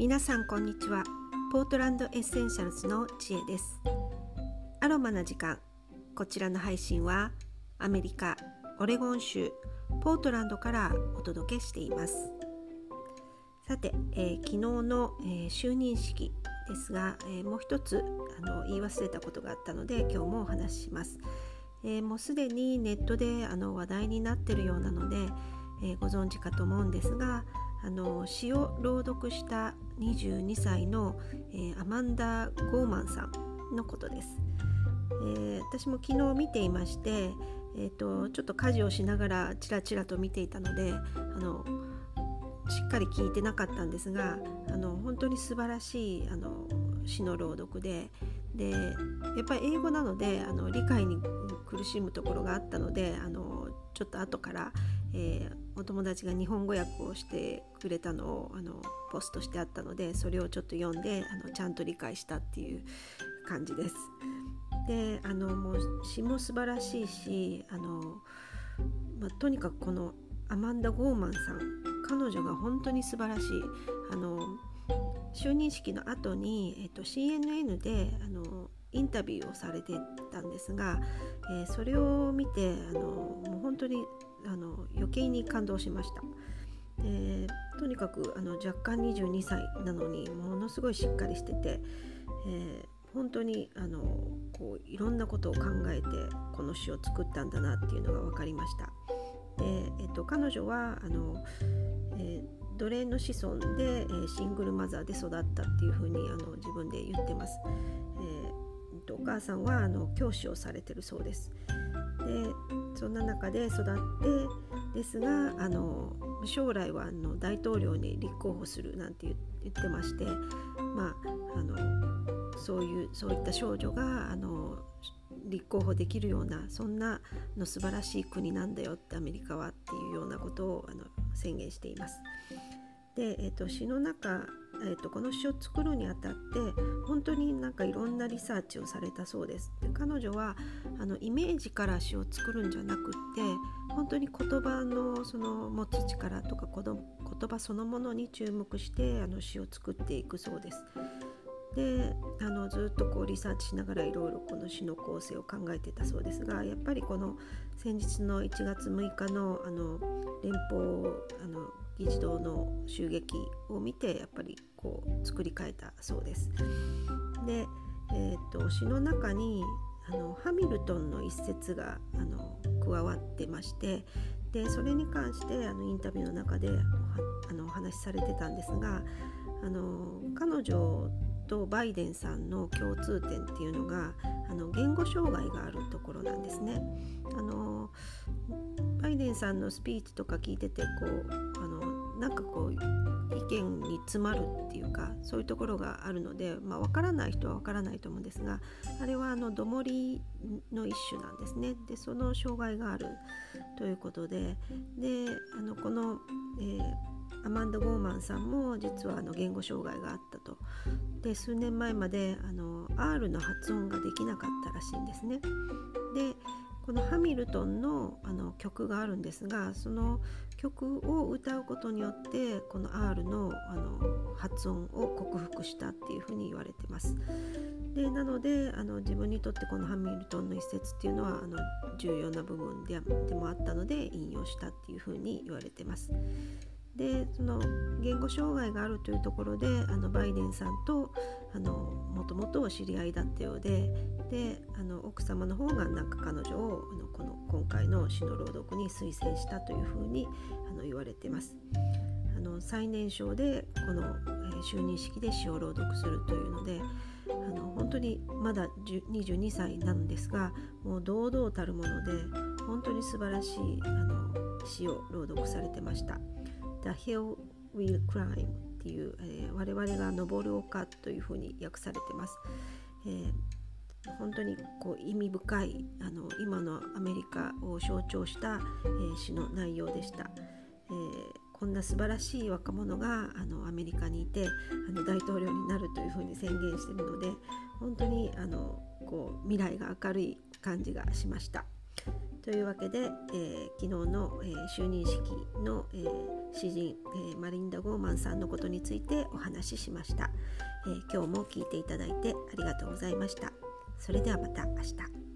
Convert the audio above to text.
皆さんこんにちは。ポートランドエッセンシャルズの知恵です。アロマな時間。こちらの配信はアメリカオレゴン州ポートランドからお届けしています。さて、えー、昨日の、えー、就任式ですが、えー、もう一つあの言い忘れたことがあったので今日もお話しします、えー、もうすでにネットであの話題になっているようなので、えー、ご存知かと思うんですがあの詩を朗読した22歳の、えー、アマンダ・ゴーマンさんのことです、えー、私も昨日見ていまして、えーと、ちょっと家事をしながらチラチラと見ていたのであのしっかり聞いてなかったんですがあの本当に素晴らしいあの詩の朗読ででやっぱり英語なのであの理解に苦しむところがあったのであのちょっと後から、えー、お友達が日本語訳をしてくれたのをあのポストしてあったのでそれをちょっと読んであのちゃんと理解したっていう感じです。であのもう詩も素晴らしいしあの、まあ、とにかくこのアマンダ・ゴーマンさん彼女が本当に素晴らしいあの就任式の後に、えっと、CNN であのインタビューをされてたんですが、えー、それを見てあのもう本当にあの余計に感動しました。えー、とにかくあの若干22歳なのにものすごいしっかりしてて、えー、本当にあのこういろんなことを考えてこの詩を作ったんだなっていうのが分かりました。でえーと、彼女はあの、えー奴隷の子孫で、えー、シングルマザーで育ったっていうふうにあの自分で言ってます。えー、お母さんはあの教師をされてるそうです。でそんな中で育ってですがあの将来はあの大統領に立候補するなんて言ってましてまああのそういうそういった少女があの立候補できるようなそんなの素晴らしい国なんだよってアメリカはっていうようなことをあの宣言しています。で、えーと、詩の中、えーと、この詩を作るにあたって本当になんかいろんなリサーチをされたそうです。で彼女はあのイメージから詩を作るんじゃなくって本当に言葉のその持つ力とか言葉そのものに注目してあの詩を作っていくそうです。であのずっとこうリサーチしながらいろいろこの詩の構成を考えてたそうですがやっぱりこの先日の1月6日のあの連邦あの議事堂の襲撃を見てやっぱりこう作り変えたそうです。で、えーと、詩の中にあのハミルトンの一節があの加わってましてでそれに関してあのインタビューの中であのお話しされてたんですがあの彼女とバイデンさんの共通点っていうのがあの言語障害があるところなんですね。あのバイデンさんのスピーチとか聞いててこうあのなんかこう意見に詰まるっていうかそういうところがあるので、まあ、分からない人は分からないと思うんですがあれはあのどもりの一種なんですね。でその障害があるということでであのこの、えーアマンダ・ゴーマンさんも実はあの言語障害があったとで数年前まであの R の発音ができなかったらしいんですね。でこのハミルトンのあの曲があるんですがその曲を歌うことによってこの R のあの発音を克服したっていうふうに言われてます。でなのであの自分にとってこのハミルトンの一節っていうのはあの重要な部分ででもあったので引用したっていうふうに言われてます。でその言語障害があるというところであのバイデンさんともともとお知り合いだったようでであの奥様の方がなんか彼女をあのこの今回の詩の朗読に推薦したというふうにあの言われてます。あの最年少でこの、就任式で詩を朗読するというのであの本当にまだ22歳なんですがもう堂々たるもので本当に素晴らしいあの詩を朗読されてました。The Hill Will Climb っていう、えー、我々が登る丘というふうに訳されてます。えー本当にこう意味深いあの今のアメリカを象徴した、えー、詩の内容でした、えー、こんな素晴らしい若者があのアメリカにいてあの大統領になるというふうに宣言しているので本当にあのこう未来が明るい感じがしました。というわけで、えー、昨日の、えー、就任式の、えー、詩人、えマリンダ・ゴーマンさんのことについてお話ししました、え今日も聞いていただいてありがとうございました。それではまた明日。